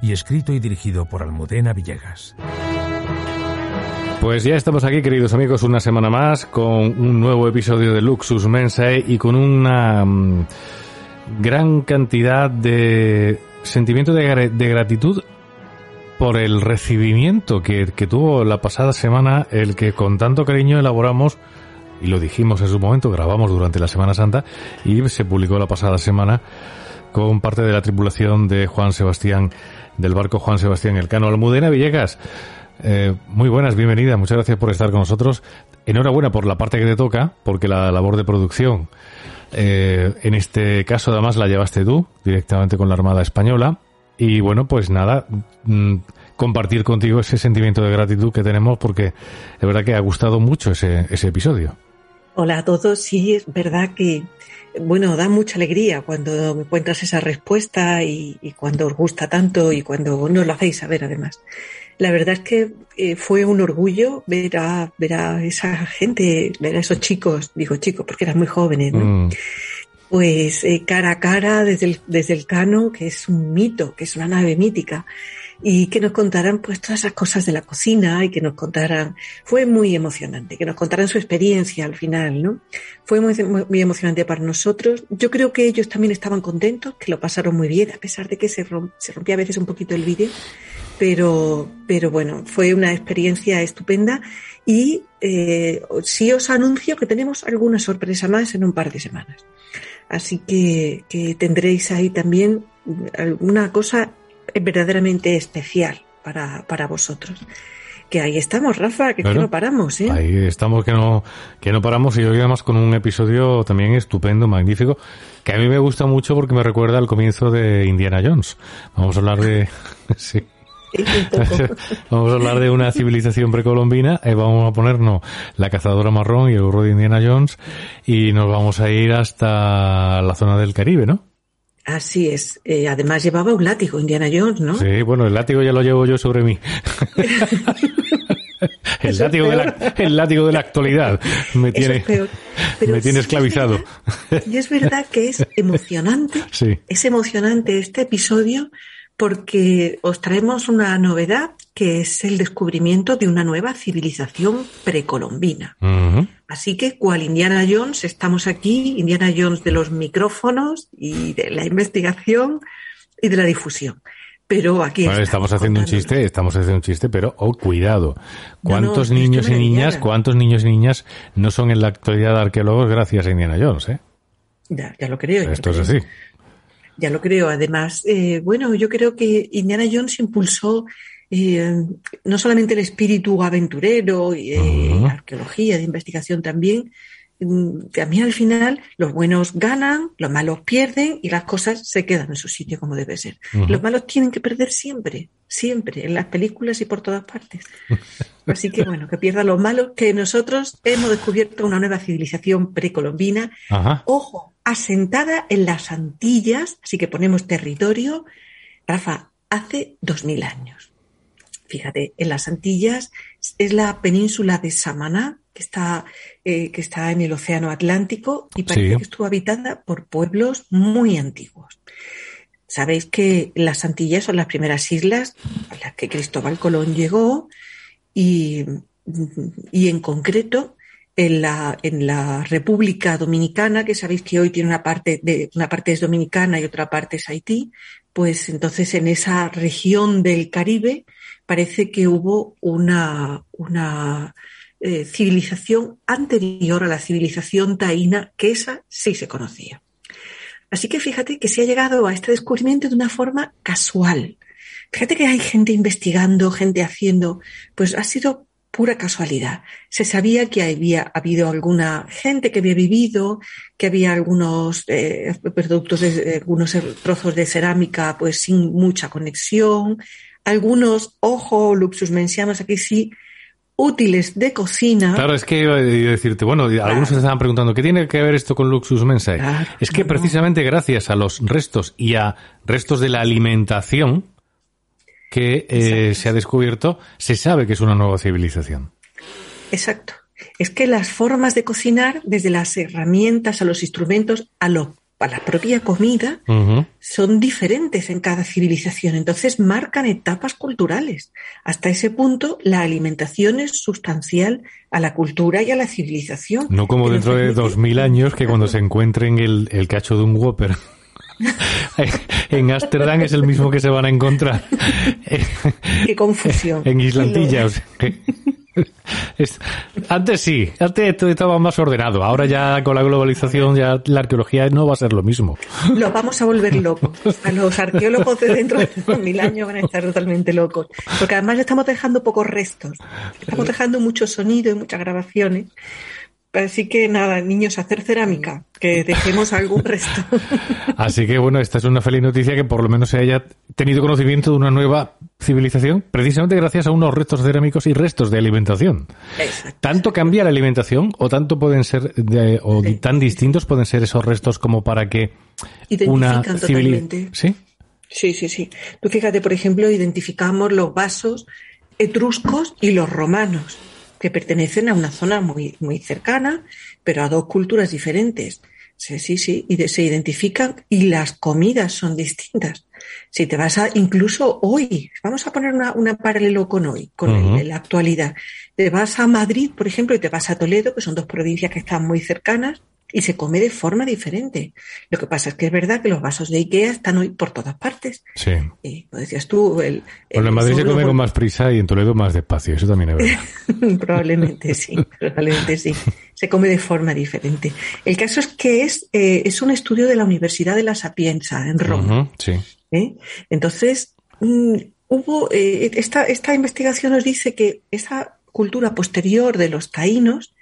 y escrito y dirigido por Almudena Villegas. Pues ya estamos aquí, queridos amigos, una semana más con un nuevo episodio de Luxus Mensae y con una mm, gran cantidad de sentimiento de, de gratitud por el recibimiento que, que, tuvo la pasada semana, el que con tanto cariño elaboramos, y lo dijimos en su momento, grabamos durante la Semana Santa y se publicó la pasada semana con parte de la tripulación de Juan Sebastián, del barco Juan Sebastián Elcano. Almudena Villegas, eh, muy buenas, bienvenida, muchas gracias por estar con nosotros. Enhorabuena por la parte que te toca, porque la labor de producción, eh, en este caso además la llevaste tú, directamente con la Armada Española. Y bueno, pues nada, mm, compartir contigo ese sentimiento de gratitud que tenemos porque es verdad que ha gustado mucho ese, ese episodio. Hola a todos, sí, es verdad que, bueno, da mucha alegría cuando me encuentras esa respuesta y, y cuando os gusta tanto y cuando nos lo hacéis saber además. La verdad es que eh, fue un orgullo ver a, ver a esa gente, ver a esos chicos, digo chicos porque eran muy jóvenes, ¿no? Mm pues eh, cara a cara desde el, desde el Cano, que es un mito, que es una nave mítica, y que nos contaran pues todas esas cosas de la cocina y que nos contaran, fue muy emocionante, que nos contaran su experiencia al final, ¿no? Fue muy, muy emocionante para nosotros. Yo creo que ellos también estaban contentos, que lo pasaron muy bien, a pesar de que se, romp, se rompía a veces un poquito el vídeo, pero, pero bueno, fue una experiencia estupenda y eh, sí os anuncio que tenemos alguna sorpresa más en un par de semanas. Así que, que tendréis ahí también alguna cosa verdaderamente especial para, para vosotros. Que ahí estamos, Rafa, que, no paramos, ¿eh? Ahí estamos, que no, que no paramos y hoy además con un episodio también estupendo, magnífico, que a mí me gusta mucho porque me recuerda al comienzo de Indiana Jones. Vamos a hablar de... sí. vamos a hablar de una civilización precolombina, eh, vamos a ponernos la cazadora marrón y el burro de Indiana Jones y nos vamos a ir hasta la zona del Caribe, ¿no? Así es. Eh, además llevaba un látigo, Indiana Jones, ¿no? Sí, bueno, el látigo ya lo llevo yo sobre mí. el, látigo de la, el látigo de la actualidad me tiene, me tiene esclavizado. Y es verdad que es emocionante, sí. es emocionante este episodio porque os traemos una novedad que es el descubrimiento de una nueva civilización precolombina. Uh -huh. Así que, cual Indiana Jones, estamos aquí, Indiana Jones de los micrófonos y de la investigación y de la difusión. Pero aquí bueno, estamos haciendo un chiste, estamos haciendo un chiste, pero oh, cuidado. ¿Cuántos no, no, niños y niñas, cuántos niños y niñas no son en la actualidad arqueólogos gracias a Indiana Jones, eh? Ya, ya lo creo. Esto es así. Ya lo creo. Además, eh, bueno, yo creo que Indiana Jones impulsó eh, no solamente el espíritu aventurero, eh, uh -huh. arqueología, de investigación también, que a mí al final los buenos ganan, los malos pierden y las cosas se quedan en su sitio como debe ser. Uh -huh. Los malos tienen que perder siempre, siempre, en las películas y por todas partes. Así que bueno, que pierdan los malos, que nosotros hemos descubierto una nueva civilización precolombina. Ojo, asentada en las Antillas, así que ponemos territorio, Rafa, hace dos mil años. Fíjate, en las Antillas es la península de Samaná, que está, eh, que está en el Océano Atlántico y parece Sí. que estuvo habitada por pueblos muy antiguos. Sabéis que las Antillas son las primeras islas a las que Cristóbal Colón llegó y, y en concreto en la, en la República Dominicana, que sabéis que hoy tiene una parte, de, una parte es dominicana y otra parte es Haití, pues entonces en esa región del Caribe parece que hubo una, una eh, civilización anterior a la civilización taína, que esa sí se conocía. Así que fíjate que se ha llegado a este descubrimiento de una forma casual. Fíjate que hay gente investigando, gente haciendo, pues ha sido pura casualidad. Se sabía que había habido alguna gente que había vivido, que había algunos eh, productos, de, algunos trozos de cerámica pues sin mucha conexión, algunos, ojo, luxus mensianos aquí sí, útiles de cocina. Claro, es que iba a decirte, bueno, algunos se estaban preguntando, ¿qué tiene que ver esto con Luxus Mensae? es que precisamente gracias a los restos y a restos de la alimentación que eh, se ha descubierto, se sabe que es una nueva civilización. Exacto. Es que las formas de cocinar, desde las herramientas a los instrumentos, a lo a la propia comida son diferentes en cada civilización, entonces marcan etapas culturales. Hasta ese punto, la alimentación es sustancial a la cultura y a la civilización. No como dentro de dos mil años que cuando se encuentren el, el cacho de un Whopper en Ámsterdam es el mismo que se van a encontrar. Qué confusión. En Islandilla. antes sí, antes todo estaba más ordenado. Ahora ya con la globalización ya la arqueología no va a ser lo mismo. Lo vamos a volver locos. A los arqueólogos de dentro de mil años van a estar totalmente locos. Porque además le estamos dejando pocos restos. Estamos dejando mucho sonido y muchas grabaciones. Así que nada, niños, hacer cerámica, que dejemos algún resto. Así que bueno, esta es una feliz noticia que por lo menos se haya tenido conocimiento de una nueva civilización, precisamente gracias a unos restos cerámicos y restos de alimentación. Tanto cambia la alimentación o tanto pueden ser o tan distintos pueden ser esos restos como para que una civilización. ¿Sí? Sí, sí, sí. Tú fíjate, por ejemplo, identificamos los vasos etruscos y los romanos que pertenecen a una zona muy, muy cercana, pero a dos culturas diferentes. Sí, sí, sí, y se identifican y las comidas son distintas. Si te vas a, incluso hoy, vamos a poner una, una paralelo con hoy, con la actualidad. Te vas a Madrid, por ejemplo, y te vas a Toledo, que son dos provincias que están muy cercanas, y se come de forma diferente. Lo que pasa es que es verdad que los vasos de Ikea están hoy por todas partes. Sí. Y pues decías tú, el, bueno, en Madrid se come con más prisa y en Toledo más despacio, eso también es verdad. probablemente sí, probablemente sí. Se come de forma diferente. El caso es que es, eh, es un estudio de la Universidad de la Sapienza en Roma. sí. ¿Eh? Entonces, mm, hubo, eh, esta, esta investigación nos dice que esa cultura posterior de los taínos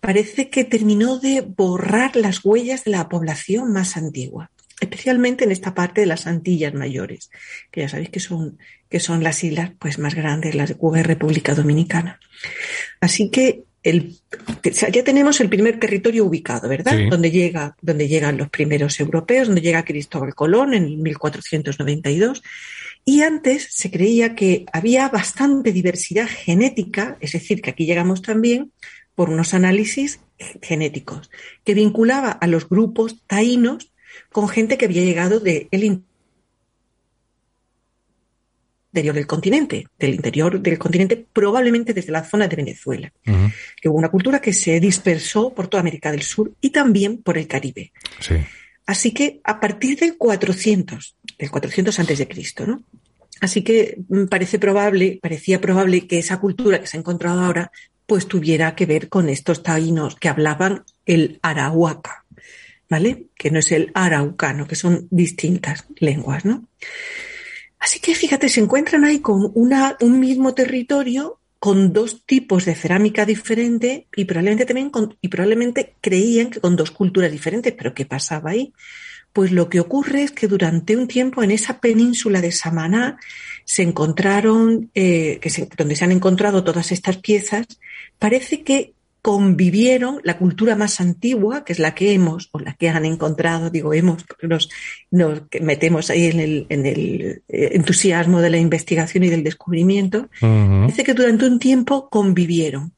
parece que terminó de borrar las huellas de la población más antigua, especialmente en esta parte de las Antillas Mayores, que ya sabéis que son, que son las islas pues, más grandes, las de Cuba y República Dominicana. Así que el, ya tenemos el primer territorio ubicado, ¿verdad? Donde, llega, donde llegan los primeros europeos, donde llega Cristóbal Colón en 1492. Y antes se creía que había bastante diversidad genética, es decir, que aquí llegamos también por unos análisis genéticos que vinculaba a los grupos taínos con gente que había llegado del interior del continente, del interior del continente, probablemente desde la zona de Venezuela, que hubo una cultura que se dispersó por toda América del Sur y también por el Caribe. Así que a partir del 400, del 400 antes de Cristo, ¿no? Así que mm, parece probable, parecía probable que esa cultura que se ha encontrado ahora pues tuviera que ver con estos taínos que hablaban el arahuaca, ¿vale? Que no es el araucano, que son distintas lenguas, ¿no? Así que fíjate, se encuentran ahí con una, un mismo territorio con dos tipos de cerámica diferente y probablemente también con, y probablemente creían que con dos culturas diferentes, pero ¿qué pasaba ahí? Pues lo que ocurre es que durante un tiempo en esa península de Samaná se encontraron, eh, que donde se han encontrado todas estas piezas, parece que convivieron la cultura más antigua, que es la que hemos, o la que han encontrado, digo hemos, nos, nos metemos ahí en el, en el eh, entusiasmo de la investigación y del descubrimiento, dice que durante un tiempo convivieron,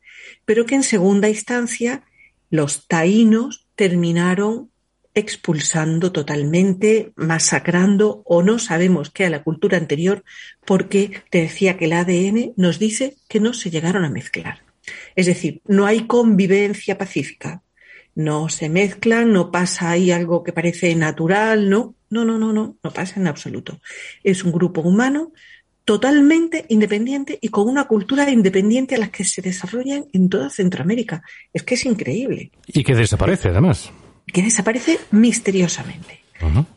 pero que en segunda instancia los taínos terminaron expulsando totalmente, masacrando o no sabemos qué a la cultura anterior porque te decía que el ADN nos dice que no se llegaron a mezclar. Es decir, no hay convivencia pacífica. No se mezclan, no pasa ahí algo que parece natural, no, no, no, no, no, no pasa en absoluto. Es un grupo humano totalmente independiente y con una cultura independiente a la que se desarrollan en toda Centroamérica. Es que es increíble. Y que desaparece, además que desaparece misteriosamente.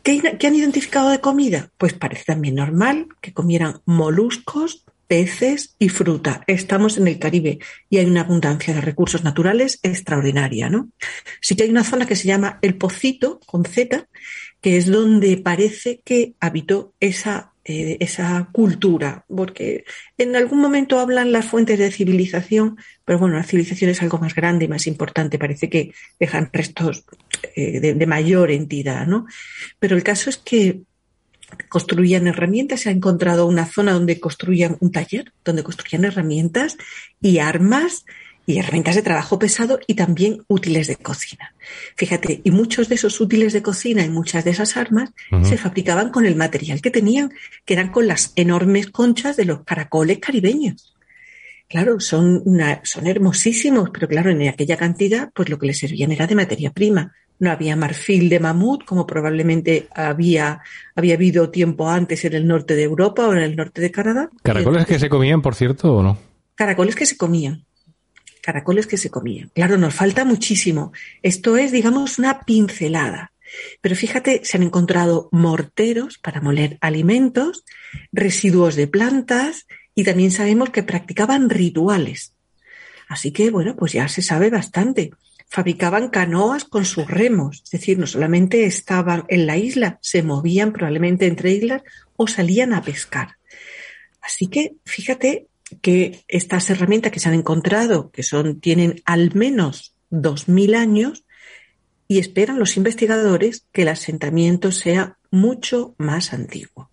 ¿Qué, han identificado de comida? Pues parece también normal que comieran moluscos, peces y fruta. Estamos en el Caribe y hay una abundancia de recursos naturales extraordinaria, ¿no? Sí que hay una zona que se llama El Pocito, con Z, que es donde parece que habitó esa, eh, esa cultura, porque en algún momento hablan las fuentes de civilización, pero bueno, la civilización es algo más grande y más importante, parece que dejan restos eh, de, de mayor entidad, ¿no? Pero el caso es que construían herramientas, se ha encontrado una zona donde construían un taller, donde construían herramientas y armas y herramientas de trabajo pesado y también útiles de cocina. Fíjate, y muchos de esos útiles de cocina y muchas de esas armas se fabricaban con el material que tenían, que eran con las enormes conchas de los caracoles caribeños. Claro, son, son hermosísimos, pero claro, en aquella cantidad, pues lo que les servían era de materia prima no había marfil de mamut, como probablemente había, había habido tiempo antes en el norte de Europa o en el norte de Canadá. ¿Caracoles que se comían, por cierto, o no? Caracoles que se comían. Caracoles que se comían. Claro, nos falta muchísimo. Esto es, digamos, una pincelada. Pero fíjate, se han encontrado morteros para moler alimentos, residuos de plantas y también sabemos que practicaban rituales. Así que, bueno, pues ya se sabe bastante fabricaban canoas con sus remos, es decir, no solamente estaban en la isla, se movían probablemente entre islas o salían a pescar. Así que fíjate que estas herramientas que se han encontrado, que son, tienen al menos 2.000 años, y esperan los investigadores que el asentamiento sea mucho más antiguo.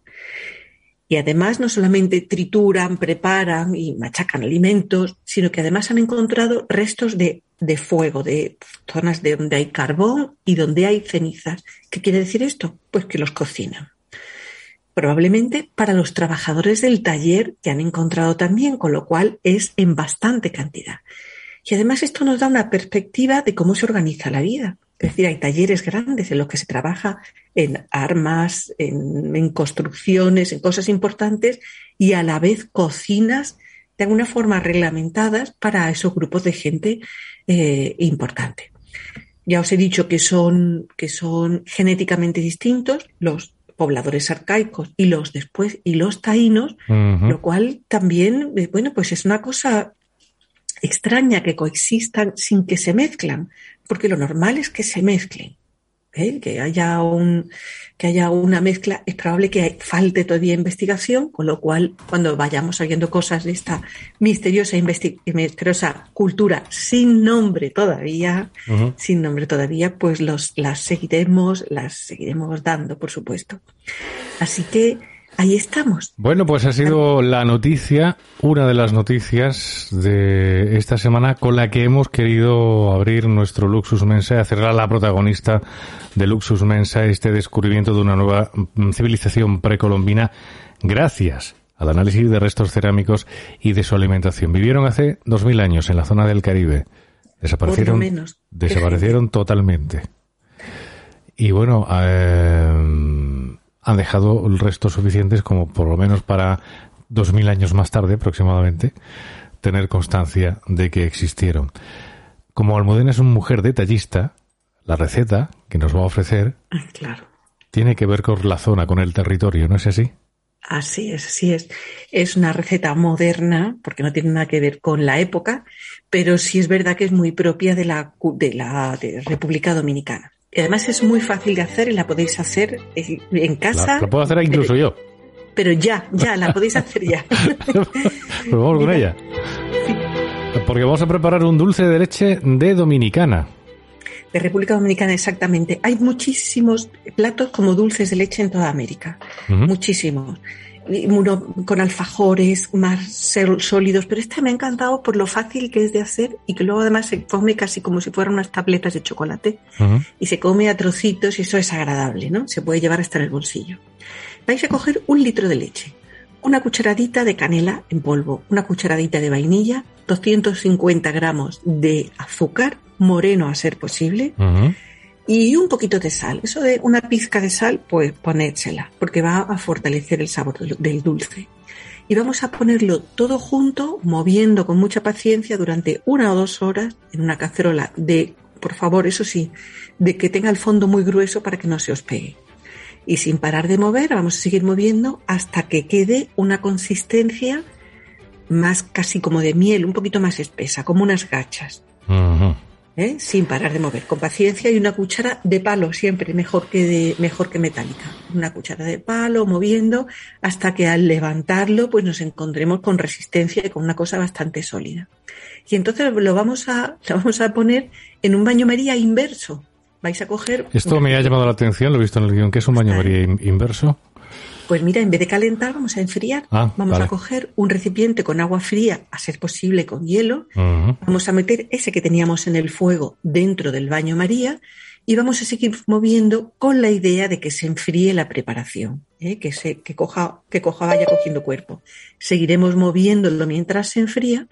Y además no solamente trituran, preparan y machacan alimentos, sino que además han encontrado restos de de fuego, de zonas de donde hay carbón y donde hay cenizas. ¿Qué quiere decir esto? Pues que los cocinan. Probablemente para los trabajadores del taller que han encontrado también, con lo cual es en bastante cantidad. Y además esto nos da una perspectiva de cómo se organiza la vida. Es decir, hay talleres grandes en los que se trabaja en armas, en, en construcciones, en cosas importantes y a la vez cocinas de alguna forma reglamentadas para esos grupos de gente eh, importante. Ya os he dicho que son, que son genéticamente distintos los pobladores arcaicos y los después y los taínos, lo cual también, eh, bueno, pues es una cosa extraña que coexistan sin que se mezclan, porque lo normal es que se mezclen. ¿eh? que haya un que haya una mezcla, es probable que falte todavía investigación, con lo cual cuando vayamos sabiendo cosas de esta misteriosa misteriosa cultura sin nombre todavía, sin nombre todavía, pues los las seguiremos, las seguiremos dando, por supuesto. Así que Ahí estamos. Bueno, pues ha sido la noticia, una de las noticias de esta semana con la que hemos querido abrir nuestro Luxus Mensa, hacerla la protagonista de Luxus Mensa, este descubrimiento de una nueva civilización precolombina, gracias al análisis de restos cerámicos y de su alimentación. Vivieron hace dos mil años en la zona del Caribe. Desaparecieron, desaparecieron totalmente. Y bueno, eh, han dejado restos suficientes como por lo menos para dos mil años más tarde aproximadamente tener constancia de que existieron. Como Almudena es una mujer detallista, la receta que nos va a ofrecer claro. tiene que ver con la zona, con el territorio, ¿no es así? Así es, así es. Es una receta moderna, porque no tiene nada que ver con la época, pero sí es verdad que es muy propia de la, de la República Dominicana. Y además es muy fácil de hacer y la podéis hacer eh, en casa. La, puedo hacer incluso yo. Pero ya, ya, la podéis hacer ya. pues vamos con ella. Porque vamos a preparar un dulce de leche de Dominicana. De República Dominicana, exactamente. Hay muchísimos platos como dulces de leche en toda América. Muchísimos con alfajores más sólidos, pero este me ha encantado por lo fácil que es de hacer y que luego además se come casi como si fueran unas tabletas de chocolate y se come a trocitos y eso es agradable, ¿no? Se puede llevar hasta en el bolsillo. Vais a coger un litro de leche, una cucharadita de canela en polvo, una cucharadita de vainilla, 250 gramos de azúcar, moreno a ser posible, y un poquito de sal. Eso de una pizca de sal, pues ponérsela, porque va a fortalecer el sabor del dulce. Y vamos a ponerlo todo junto, moviendo con mucha paciencia durante una o dos horas en una cacerola de, por favor, eso sí, de que tenga el fondo muy grueso para que no se os pegue. Y sin parar de mover, vamos a seguir moviendo hasta que quede una consistencia más casi como de miel, un poquito más espesa, como unas gachas. ¿Eh? sin parar de mover, con paciencia y una cuchara de palo siempre, mejor que, de, mejor que metálica. Una cuchara de palo moviendo hasta que al levantarlo pues nos encontremos con resistencia y con una cosa bastante sólida. Y entonces lo vamos a, lo vamos a poner en un baño María inverso. Vais a coger... Esto me ha llamado la atención, lo he visto en el guion, que es un baño María inverso. Pues mira, en vez de calentar, vamos a enfriar. Ah, vamos a coger un recipiente con agua fría, a ser posible con hielo. Vamos a meter ese que teníamos en el fuego dentro del baño María y vamos a seguir moviendo con la idea de que se enfríe la preparación, ¿eh? que, se, que, coja, que coja, vaya cogiendo cuerpo. Seguiremos moviéndolo mientras se enfría.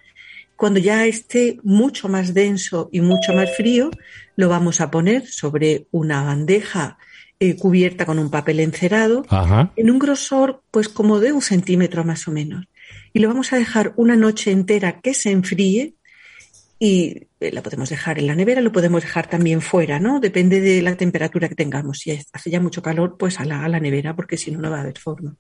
Cuando ya esté mucho más denso y mucho más frío, lo vamos a poner sobre una bandeja eh, cubierta con un papel encerado, en un grosor pues como de un centímetro más o menos. Y lo vamos a dejar una noche entera que se enfríe y eh, la podemos dejar en la nevera, lo podemos dejar también fuera, ¿no? Depende de la temperatura que tengamos. Si hace ya mucho calor, pues a la, a la nevera, porque si no, no va a haber forma.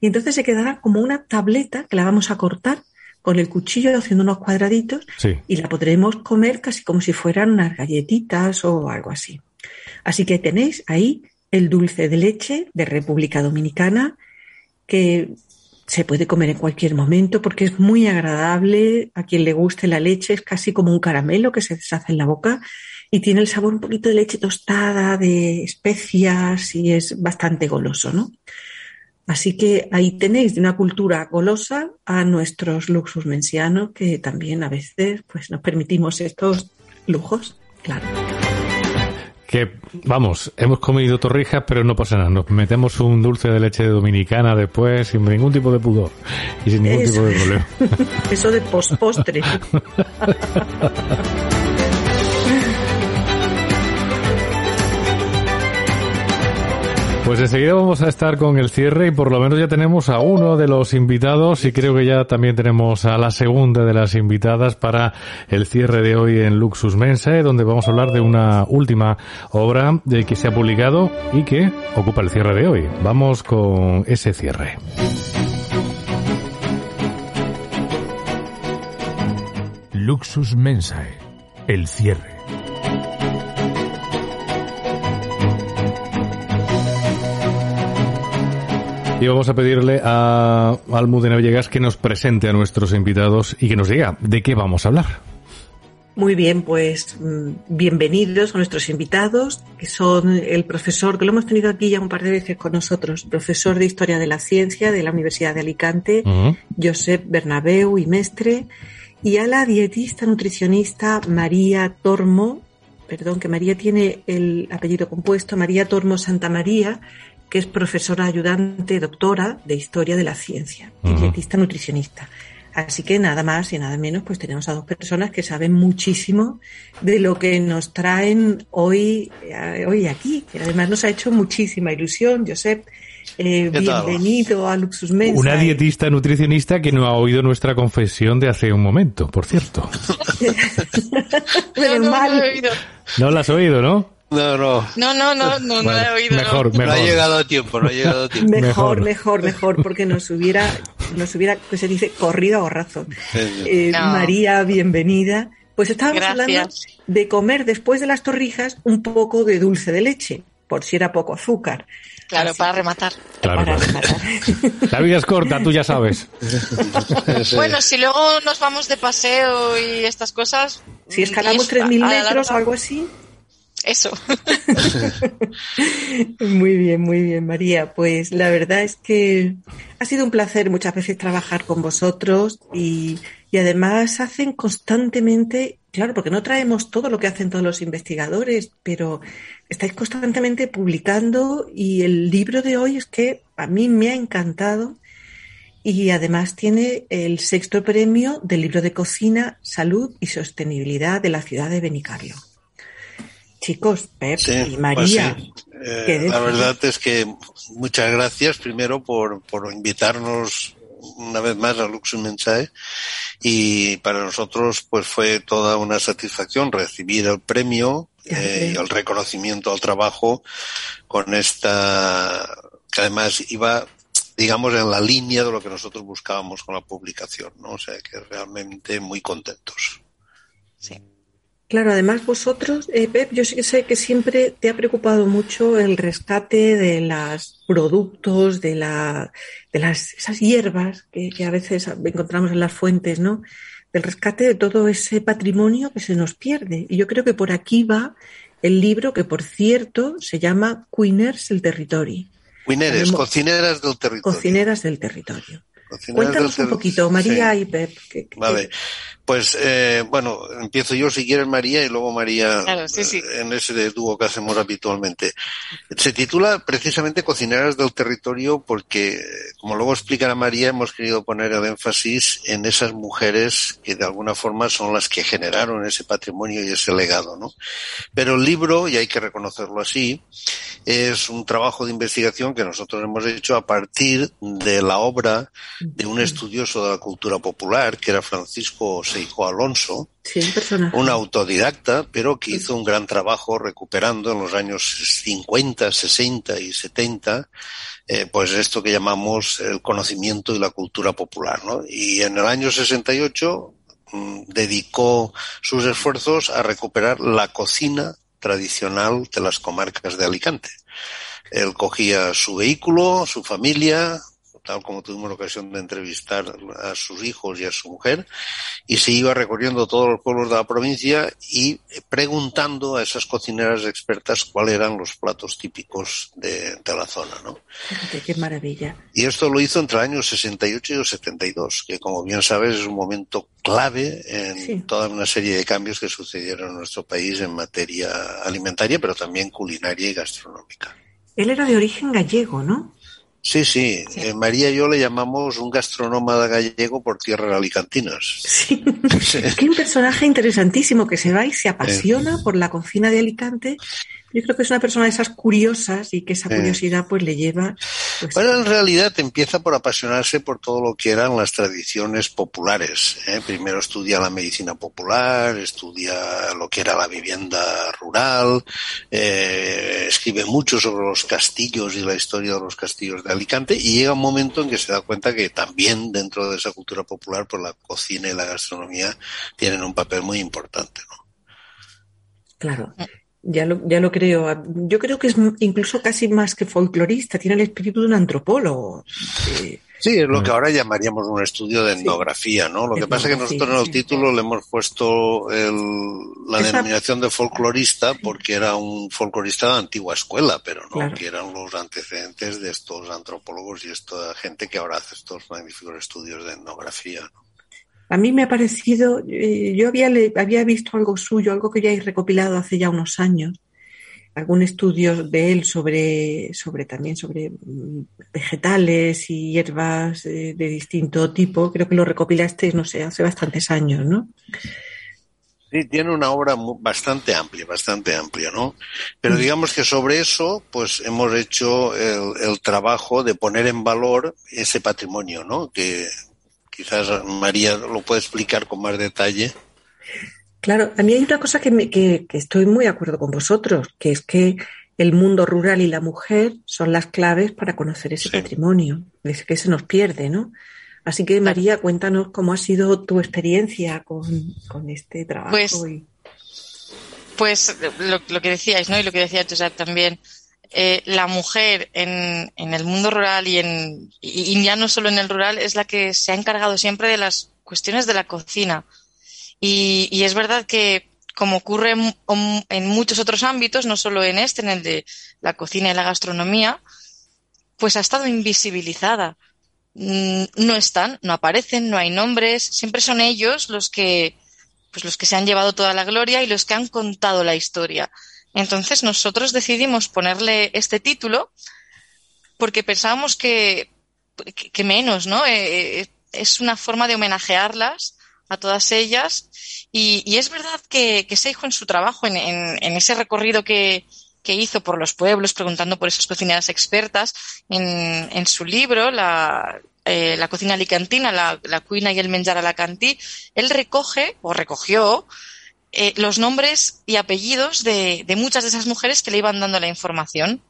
Y entonces se quedará como una tableta que la vamos a cortar con el cuchillo haciendo unos cuadraditos y la podremos comer casi como si fueran unas galletitas o algo así. Así que tenéis ahí el dulce de leche de República Dominicana, que se puede comer en cualquier momento porque es muy agradable. A quien le guste la leche es casi como un caramelo que se deshace en la boca y tiene el sabor un poquito de leche tostada, de especias y es bastante goloso, ¿no? Así que ahí tenéis de una cultura golosa a nuestros luxus mensianos que también a veces pues nos permitimos estos lujos, claro que, vamos, hemos comido torrijas, pero no pasa nada. Nos metemos un dulce de leche dominicana después sin ningún tipo de pudor y sin ningún tipo de problema. Eso de pospostre. Pues enseguida vamos a estar con el cierre y por lo menos ya tenemos a uno de los invitados y creo que ya también tenemos a la segunda de las invitadas para el cierre de hoy en Luxus Mensae, donde vamos a hablar de una última obra de que se ha publicado y que ocupa el cierre de hoy. Vamos con ese cierre. Luxus Mensae, el cierre. Y vamos a pedirle a Almudena Villegas que nos presente a nuestros invitados y que nos diga de qué vamos a hablar. Muy bien, pues mm, bienvenidos a nuestros invitados, que son el profesor, que lo hemos tenido aquí ya un par de veces con nosotros, profesor de Historia de la Ciencia de la Universidad de Alicante, Josep Bernabeu y Mestre, y a la dietista nutricionista María Tormo, perdón, que María tiene el apellido compuesto, María Tormo Santa María, que es profesora ayudante, doctora de Historia de la Ciencia, dietista nutricionista. Así que nada más y nada menos, pues tenemos a dos personas que saben muchísimo de lo que nos traen hoy, eh, hoy aquí, que además nos ha hecho muchísima ilusión. Josep, eh, bienvenido a Luxus Mensa. Una dietista nutricionista que no ha oído nuestra confesión de hace un momento, por cierto. no, no, no la has oído, ¿no? No, no. No, no, no, no, no he oído. Mejor, mejor. No ha llegado a tiempo, no ha llegado a tiempo. Mejor, mejor, mejor, porque nos hubiera, nos hubiera, que se dice, corrido a gorrazo. Eh, María, bienvenida. Pues estábamos hablando de comer después de las torrijas un poco de dulce de leche, por si era poco azúcar. Claro, para rematar. Claro, para rematar. La vida es corta, tú ya sabes. bueno, si luego nos vamos de paseo y estas cosas. Si escalamos 3.000 metros o algo así. Eso. muy bien, muy bien, María. Pues la verdad es que ha sido un placer muchas veces trabajar con vosotros y, y además hacen constantemente, claro, porque no traemos todo lo que hacen todos los investigadores, pero estáis constantemente publicando y el libro de hoy es que a mí me ha encantado y además tiene el sexto premio del libro de cocina, salud y sostenibilidad de la ciudad de Benicarlo. Chicos, Pep y pues María. Eh, la verdad es que muchas gracias primero por, por invitarnos una vez más a Luxus Mensae y para nosotros pues fue toda una satisfacción recibir el premio eh, y el reconocimiento al trabajo con esta que además iba digamos, en la línea de lo que nosotros buscábamos con la publicación, ¿no? O sea, que realmente muy contentos. Sí. Claro, además vosotros, eh, Pep, yo sé que siempre te ha preocupado mucho el rescate de los productos, de, la, de las, esas hierbas que, que, a veces encontramos en las fuentes, ¿no? Del rescate de todo ese patrimonio que se nos pierde. Y yo creo que por aquí va el libro que, por cierto, se llama Queeners el Territorio. Cocineras del territorio. Cocineras del territorio. Cuéntanos un poquito, María y Pep. vale. Pues eh, bueno, empiezo yo si quieres María y luego María eh, en ese dúo que hacemos habitualmente. Se titula precisamente Cocineras del Territorio porque, como luego explicará María, hemos querido poner el énfasis en esas mujeres que de alguna forma son las que generaron ese patrimonio y ese legado, ¿no? Pero el libro, y hay que reconocerlo así, es un trabajo de investigación que nosotros hemos hecho a partir de la obra de un estudioso de la cultura popular, que era Francisco Seijo Alonso, un autodidacta, pero que hizo un gran trabajo recuperando en los años 50, 60 y 70, eh, pues esto que llamamos el conocimiento y la cultura popular. ¿no? Y en el año 68 mm, dedicó sus esfuerzos a recuperar la cocina tradicional de las comarcas de Alicante. Él cogía su vehículo, su familia, tal como tuvimos la ocasión de entrevistar a sus hijos y a su mujer, y se iba recorriendo todos los pueblos de la provincia y preguntando a esas cocineras expertas cuáles eran los platos típicos de, la zona, ¿no? Qué maravilla. Y esto lo hizo entre el año 68 y el 72, que como bien sabes es un momento clave en toda una serie de cambios que sucedieron en nuestro país en materia alimentaria, pero también culinaria y gastronómica. Él era de origen gallego, ¿no? Sí, sí. Eh, María y yo le llamamos un gastronómada gallego por tierras alicantinas. Sí. Es que un personaje interesantísimo que se va y se apasiona por la cocina de Alicante yo creo que es una persona de esas curiosas y que esa curiosidad pues le lleva. Pues, bueno, en realidad empieza por apasionarse por todo lo que eran las tradiciones populares. ¿eh? Primero estudia la medicina popular, estudia lo que era la vivienda rural, eh, escribe mucho sobre los castillos y la historia de los castillos de Alicante y llega un momento en que se da cuenta que también dentro de esa cultura popular, pues la cocina y la gastronomía tienen un papel muy importante. ¿no? Claro. Ya lo, ya lo creo. Yo creo que es incluso casi más que folclorista, tiene el espíritu de un antropólogo. Sí, es lo que ahora llamaríamos un estudio de etnografía, ¿no? Lo que pasa es que nosotros en el título le hemos puesto el, la denominación de folclorista porque era un folclorista de antigua escuela, pero no que eran los antecedentes de estos antropólogos y esta gente que ahora hace estos magníficos estudios de etnografía. ¿no? A mí me ha parecido, eh, yo había, había visto algo suyo, algo que ya he recopilado hace ya unos años, algún estudio de él sobre, sobre también sobre mm, vegetales y hierbas de, distinto tipo. Creo que lo recopilaste, no sé, hace bastantes años, ¿no? Sí, tiene una obra bastante amplia, bastante amplia, ¿no? Pero mm. digamos que sobre eso, pues hemos hecho el, el, trabajo de poner en valor ese patrimonio, ¿no? Que, Quizás María lo puede explicar con más detalle. Claro, a mí hay una cosa que, me, que, estoy muy de acuerdo con vosotros, que es que el mundo rural y la mujer son las claves para conocer ese patrimonio, es que se nos pierde, ¿no? Así que María, cuéntanos cómo ha sido tu experiencia con, este trabajo. Pues, pues lo, que decíais, ¿no? Y lo que decía Josep también, eh, la mujer en, el mundo rural y, en, ya no solo en el rural es la que se ha encargado siempre de las cuestiones de la cocina. Y, y es verdad que, como ocurre en, en, muchos otros ámbitos, no solo en este, en el de la cocina y la gastronomía, pues ha estado invisibilizada. Mm, no están, no aparecen, no hay nombres, siempre son ellos los que, pues los que se han llevado toda la gloria y los que han contado la historia. Entonces nosotros decidimos ponerle este título porque pensábamos que, que, menos, ¿no? Eh, eh, es una forma de homenajearlas a todas ellas y, y es verdad que, que Seijo en su trabajo, en, en, ese recorrido que, que, hizo por los pueblos preguntando por esas cocineras expertas, en, en su libro, la, eh, cocina alicantina, la, la cuina y el menjar alacantí, él recoge o recogió eh, los nombres y apellidos de, muchas de esas mujeres que le iban dando la información.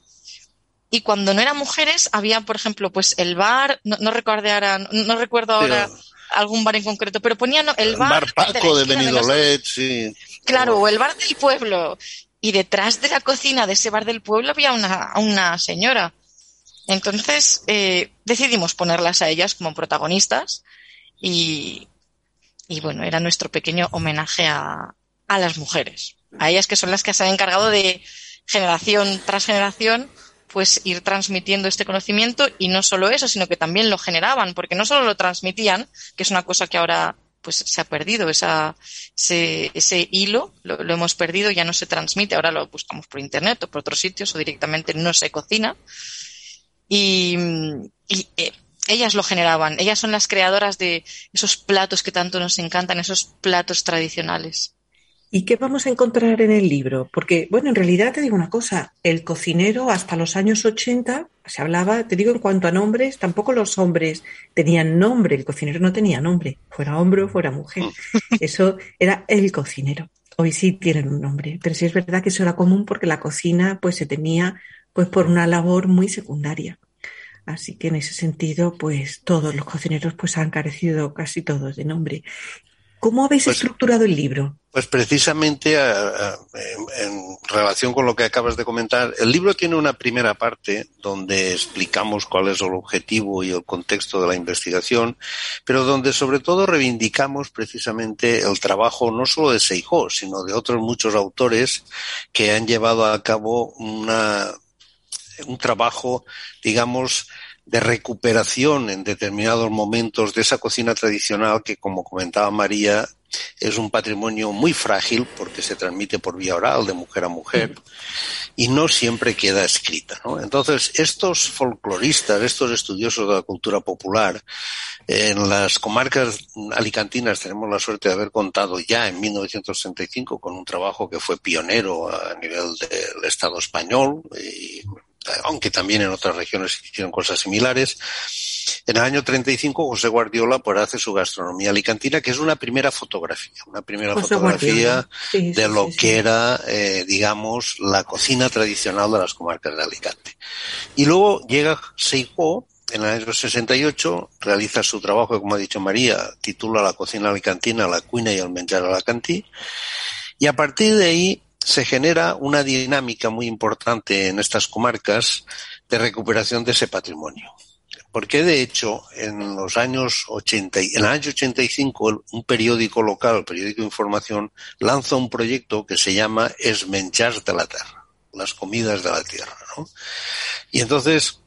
y cuando no eran mujeres había, por ejemplo, pues el bar, no, recuerdo ahora, no, recuerdo ahora algún bar en concreto, pero ponían el bar. bar Paco de, Benidolet, sí. Claro, o el bar del pueblo. Y detrás de la cocina de ese bar del pueblo había una, una señora. Entonces eh, decidimos ponerlas a ellas como protagonistas y, y bueno, era nuestro pequeño homenaje a, a las mujeres, a ellas que son las que se han encargado de generación tras generación pues ir transmitiendo este conocimiento y no solo eso, sino que también lo generaban, porque no solo lo transmitían, que es una cosa que ahora pues se ha perdido, esa, ese, ese hilo lo, hemos perdido, ya no se transmite, ahora lo buscamos por internet o por otros sitios o directamente no se cocina. Y, eh, ellas lo generaban, ellas son las creadoras de esos platos que tanto nos encantan, esos platos tradicionales. ¿Y qué vamos a encontrar en el libro? Porque, bueno, en realidad te digo una cosa, el cocinero hasta los años 80 se hablaba, te digo en cuanto a nombres, tampoco los hombres tenían nombre, el cocinero no tenía nombre, fuera hombre o fuera mujer. Eso era el cocinero. Hoy sí tienen un nombre, pero sí es verdad que eso era común porque la cocina pues se tenía pues por una labor muy secundaria. Así que en ese sentido, pues todos los cocineros pues han carecido casi todos de nombre. ¿Cómo habéis pues estructurado el libro? Pues precisamente en relación con lo que acabas de comentar, el libro tiene una primera parte donde explicamos cuál es el objetivo y el contexto de la investigación, pero donde sobre todo reivindicamos precisamente el trabajo no solo de Seijó, sino de otros muchos autores que han llevado a cabo una, un trabajo, digamos, de recuperación en determinados momentos de esa cocina tradicional que, como comentaba María, es un patrimonio muy frágil porque se transmite por vía oral de mujer a mujer y no siempre queda escrita. ¿no? Entonces, estos folcloristas, estos estudiosos de la cultura popular, en las comarcas alicantinas tenemos la suerte de haber contado ya en 1965 con un trabajo que fue pionero a nivel del Estado español y aunque también en otras regiones hicieron cosas similares. En el año 35 José Guardiola pues hace su gastronomía alicantina, que es una primera fotografía, una primera fotografía de lo que era, eh, digamos, la cocina tradicional de las comarcas de Alicante. Y luego llega Seijó, en el año 68, realiza su trabajo, como ha dicho María, titula La cocina alicantina, la cuina y el menjar alacantí, y a partir de ahí se genera una dinámica muy importante en estas comarcas de recuperación de ese patrimonio. Porque de hecho, en los años 80, en el año 85, un periódico local, el periódico información, lanza un proyecto que se llama Esmenchars de la Tierra, las comidas de la tierra, ¿no? Y entonces,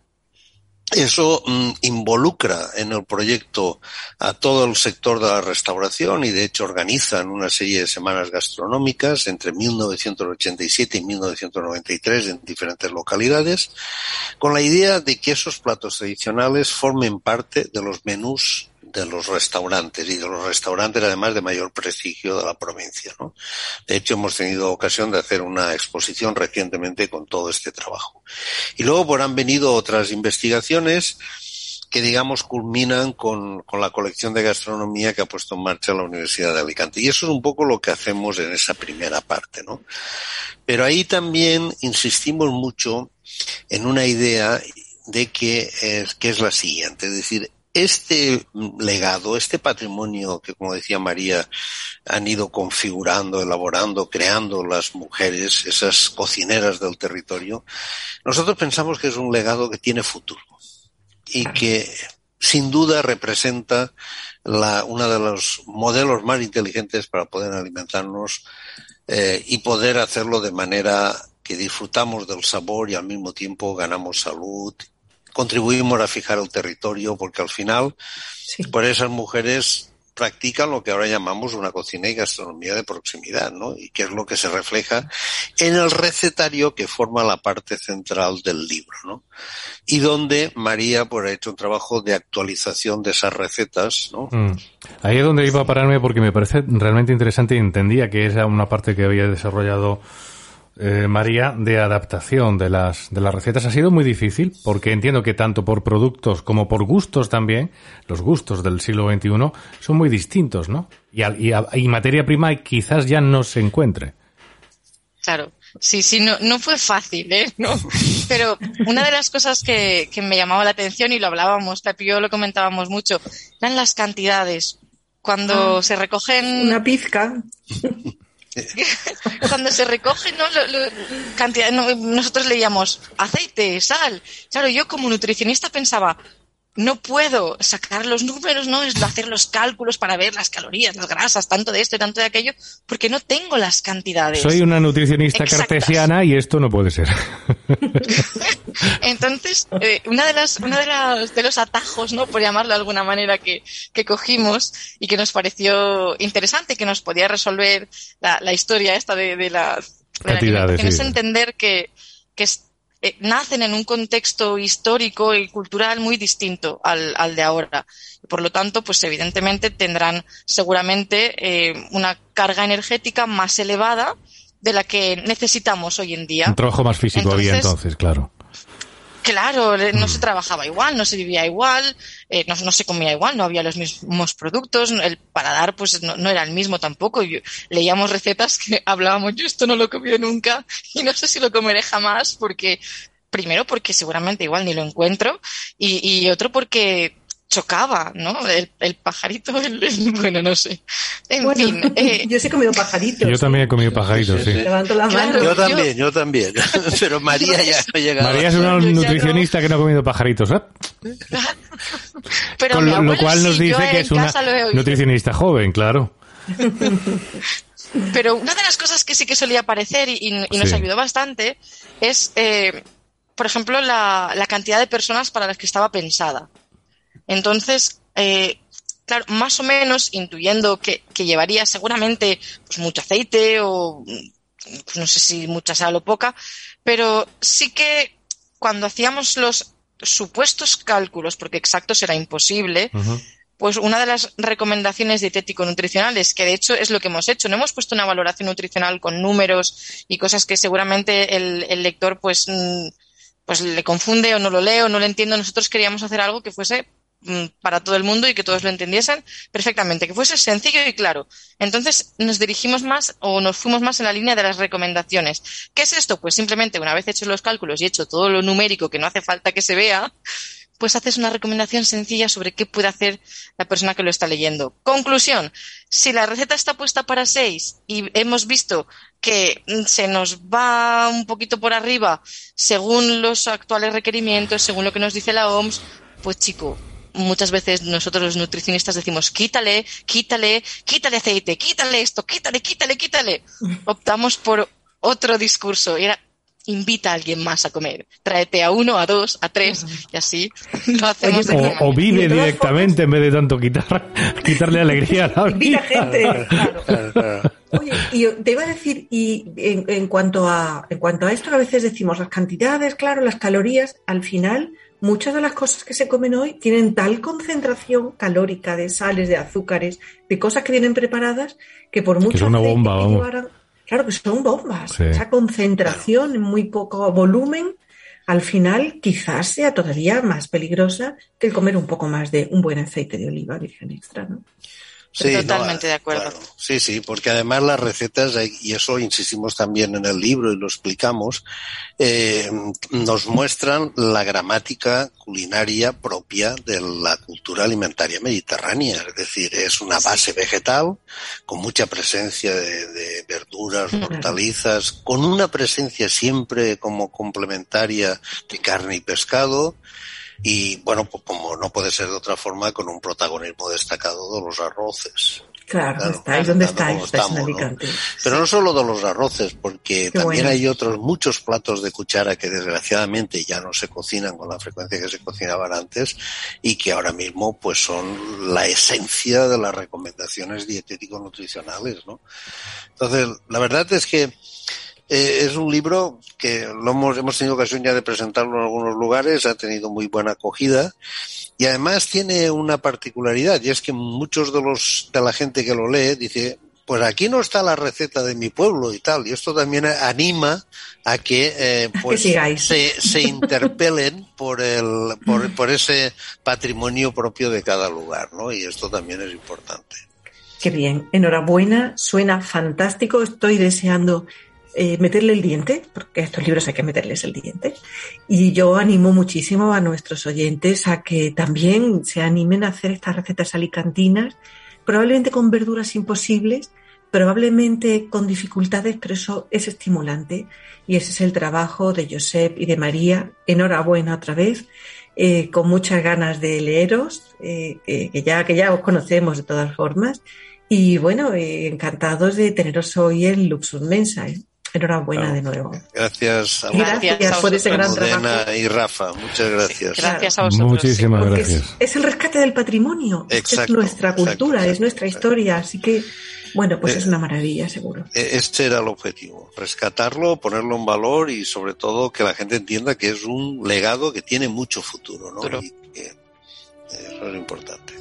eso mm, involucra en el proyecto a todo el sector de la restauración y de hecho organizan una serie de semanas gastronómicas entre 1987 y 1993 en diferentes localidades con la idea de que esos platos tradicionales formen parte de los menús de los restaurantes y de los restaurantes además de mayor prestigio de la provincia. ¿no? De hecho, hemos tenido ocasión de hacer una exposición recientemente con todo este trabajo. Y luego pues, han venido otras investigaciones que digamos culminan con, con, la colección de gastronomía que ha puesto en marcha la Universidad de Alicante. Y eso es un poco lo que hacemos en esa primera parte, ¿no? Pero ahí también insistimos mucho en una idea de que es, que es la siguiente, es decir, este legado, este patrimonio que, como decía María, han ido configurando, elaborando, creando las mujeres, esas cocineras del territorio, nosotros pensamos que es un legado que tiene futuro y que sin duda representa la, uno de los modelos más inteligentes para poder alimentarnos eh, y poder hacerlo de manera que disfrutamos del sabor y al mismo tiempo ganamos salud contribuimos a fijar el territorio porque al final, por esas mujeres practican lo que ahora llamamos una cocina y gastronomía de proximidad, ¿no? Y que es lo que se refleja en el recetario que forma la parte central del libro, ¿no? Y donde María pues ha hecho un trabajo de actualización de esas recetas, ¿no? Mm. Ahí es donde iba a pararme porque me parece realmente interesante y entendía que era una parte que había desarrollado eh, María, de adaptación de las, de las recetas ha sido muy difícil porque entiendo que tanto por productos como por gustos también, los gustos del siglo XXI son muy distintos, ¿no? Y, y, y materia prima quizás ya no se encuentre. Claro, Sí, sí, no, no fue fácil, ¿eh? No. Pero una de las cosas que, que me llamaba la atención y lo hablábamos, Pepe y yo lo comentábamos mucho, eran las cantidades. Cuando Ah. se recogen Una pizca. cuando se recoge ¿no? Lo- cantidad, no, nosotros leíamos aceite, sal. Claro, yo como nutricionista pensaba, no puedo sacar los números, no es hacer los cálculos para ver las calorías, las grasas, tanto de esto y tanto de aquello, porque no tengo las cantidades. Soy una nutricionista Exactas. cartesiana y esto no puede ser. Entonces, eh, una de las, una de las, de los atajos, ¿no? Por llamarlo de alguna manera que, que cogimos y que nos pareció interesante, que nos podía resolver la, la historia esta de, de la, de la Cantidades, sí. es entender que, que es- eh, nacen en un contexto histórico y cultural muy distinto al, al de ahora. Por lo tanto, pues evidentemente tendrán seguramente eh, una carga energética más elevada de la que necesitamos hoy en día. Un trabajo más físico había Entonces- entonces, claro. Claro, no se trabajaba igual, no se vivía igual, eh, no, no se comía igual, no había los mismos productos, el paladar pues no, era el mismo tampoco. Leíamos recetas que hablábamos, yo esto no lo comido nunca y no sé si lo comeré jamás porque, primero porque seguramente igual ni lo encuentro y, y otro porque chocaba, ¿no? El, el pajarito, el, el- bueno, no sé. En Bueno, fin, eh, yo sí he comido pajaritos. Yo también he comido pajaritos, Sí, sí, sí. sí. Levanto la Claro. mano. Yo yo- también, yo también. Pero María ya no ha llegado. María es una no- nutricionista que no ha comido pajaritos, ¿eh? pero Con lo, cual nos dice que es una nutricionista joven, claro. Pero una de las cosas que sí que solía aparecer y, y- y nos Sí. ayudó bastante es, eh, por ejemplo, la, la cantidad de personas para las que estaba pensada. Entonces, eh, claro, más o menos intuyendo que, que llevaría seguramente pues, mucho aceite o pues, no sé si mucha sal o poca, pero sí que cuando hacíamos los supuestos cálculos, porque exactos era imposible, pues una de las recomendaciones dietético-nutricionales, que de hecho es lo que hemos hecho, no hemos puesto una valoración nutricional con números y cosas que seguramente el, el lector pues, mm, pues le confunde o no lo lee o no lo entiende. Nosotros queríamos hacer algo que fuese para todo el mundo y que todos lo entendiesen perfectamente, que fuese sencillo y claro. Entonces nos dirigimos más o nos fuimos más en la línea de las recomendaciones. ¿Qué es esto? Pues simplemente una vez hechos los cálculos y hecho todo lo numérico que no hace falta que se vea, pues haces una recomendación sencilla sobre qué puede hacer la persona que lo está leyendo. Conclusión, si la receta está puesta para seis y hemos visto que mm, se nos va un poquito por arriba según los actuales requerimientos, según lo que nos dice la OMS, pues chico, muchas veces nosotros los nutricionistas decimos quítale, quítale, quítale aceite, quítale esto, quítale, quítale, quítale. Optamos por otro discurso y era invita a alguien más a comer. Tráete a uno, a dos, a tres y así lo hacemos Oye, O, vive directamente en vez de tanto quitar, quitarle alegría a la Invita vida. gente. claro. Oye, y te iba a decir, y en, en cuanto a, en cuanto a esto que a veces decimos, las cantidades, claro, las calorías, al final, muchas de las cosas que se comen hoy tienen tal concentración calórica de sales, de azúcares, de cosas que vienen preparadas, que por mucho una bomba, que vamos. llevaran- claro que son bombas. Sí. Esa concentración en muy poco volumen, al final quizás sea todavía más peligrosa que el comer un poco más de un buen aceite de oliva virgen extra, ¿no? Totalmente de acuerdo. claro. Sí, sí, porque además las recetas, eh, y eso insistimos también en el libro y lo explicamos, eh, nos muestran la gramática culinaria propia de la cultura alimentaria mediterránea. Es decir, es una base vegetal con mucha presencia de, de verduras, Ujú. hortalizas, con una presencia siempre como complementaria de carne y pescado. Y bueno, pues como no puede ser de otra forma, con un protagonismo destacado de los arroces. Claro, Claro, estáis donde estáis. Pero no solo de los arroces, porque Qué también bueno. hay otros muchos platos de cuchara que desgraciadamente ya no se cocinan con la frecuencia que se cocinaban antes y que ahora mismo pues son la esencia de las recomendaciones dietético-nutricionales, ¿no? Entonces, la verdad es que eh, es un libro que lo hemos, hemos tenido ocasión ya de presentarlo en algunos lugares, ha tenido muy buena acogida y además tiene una particularidad y es que muchos de los de la gente que lo lee dice pues aquí no está la receta de mi pueblo y tal y esto también anima a que eh, pues se, se interpelen por el por, por ese patrimonio propio de cada lugar no y esto también es importante. Qué bien, enhorabuena, suena fantástico. Estoy deseando eh, meterle el diente, porque a estos libros hay que meterles el diente. Y yo animo muchísimo a nuestros oyentes a que también se animen a hacer estas recetas alicantinas, probablemente con verduras imposibles, probablemente con dificultades, pero eso es estimulante. Y ese es el trabajo de Josep y de María. Enhorabuena otra vez. Eh, con muchas ganas de leeros, eh, que, ya, que ya os conocemos de todas formas. Y bueno, encantados de teneros hoy en Luxus Mensa. Enhorabuena de nuevo. Gracias a Gracias, por ese gran trabajo. y Rafa, muchas gracias. Gracias a vosotros. Muchísimas gracias. Es, el rescate del patrimonio, es nuestra cultura, es nuestra historia, así que bueno, pues es una maravilla, seguro. Este era el objetivo, rescatarlo, ponerlo en valor y sobre todo que la gente entienda que es un legado que tiene mucho futuro, ¿no? Y que eso es importante.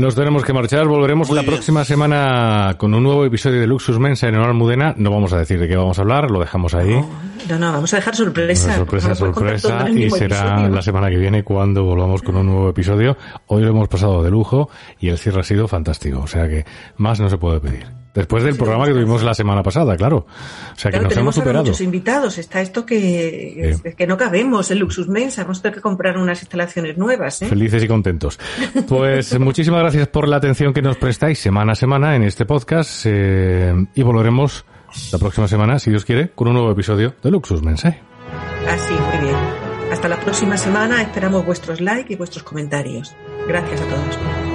Nos tenemos que marchar. Volveremos la próxima semana con un nuevo episodio de Luxus Mensa en Almudena. No vamos a decir de qué vamos a hablar, lo dejamos ahí. No, no, vamos a dejar sorpresa. sorpresa, sorpresa. Y será la semana que viene cuando volvamos con un nuevo episodio. Hoy lo hemos pasado de lujo y el cierre ha sido fantástico. O sea que más no se puede pedir. Después del programa que tuvimos la semana pasada, claro. O sea que nos hemos superado. muchos invitados. Está esto que, que no cabemos, el Luxus Mensa. Vamos a tener que comprar unas instalaciones nuevas. ¿eh? Felices y contentos. Pues muchísimas gracias por la atención que nos prestáis semana a semana en este podcast. Eh, y volveremos la próxima semana, si Dios quiere, con un nuevo episodio de Luxus Mensa. Así, muy bien. Hasta la próxima semana. Esperamos vuestros likes y vuestros comentarios. Gracias a todos.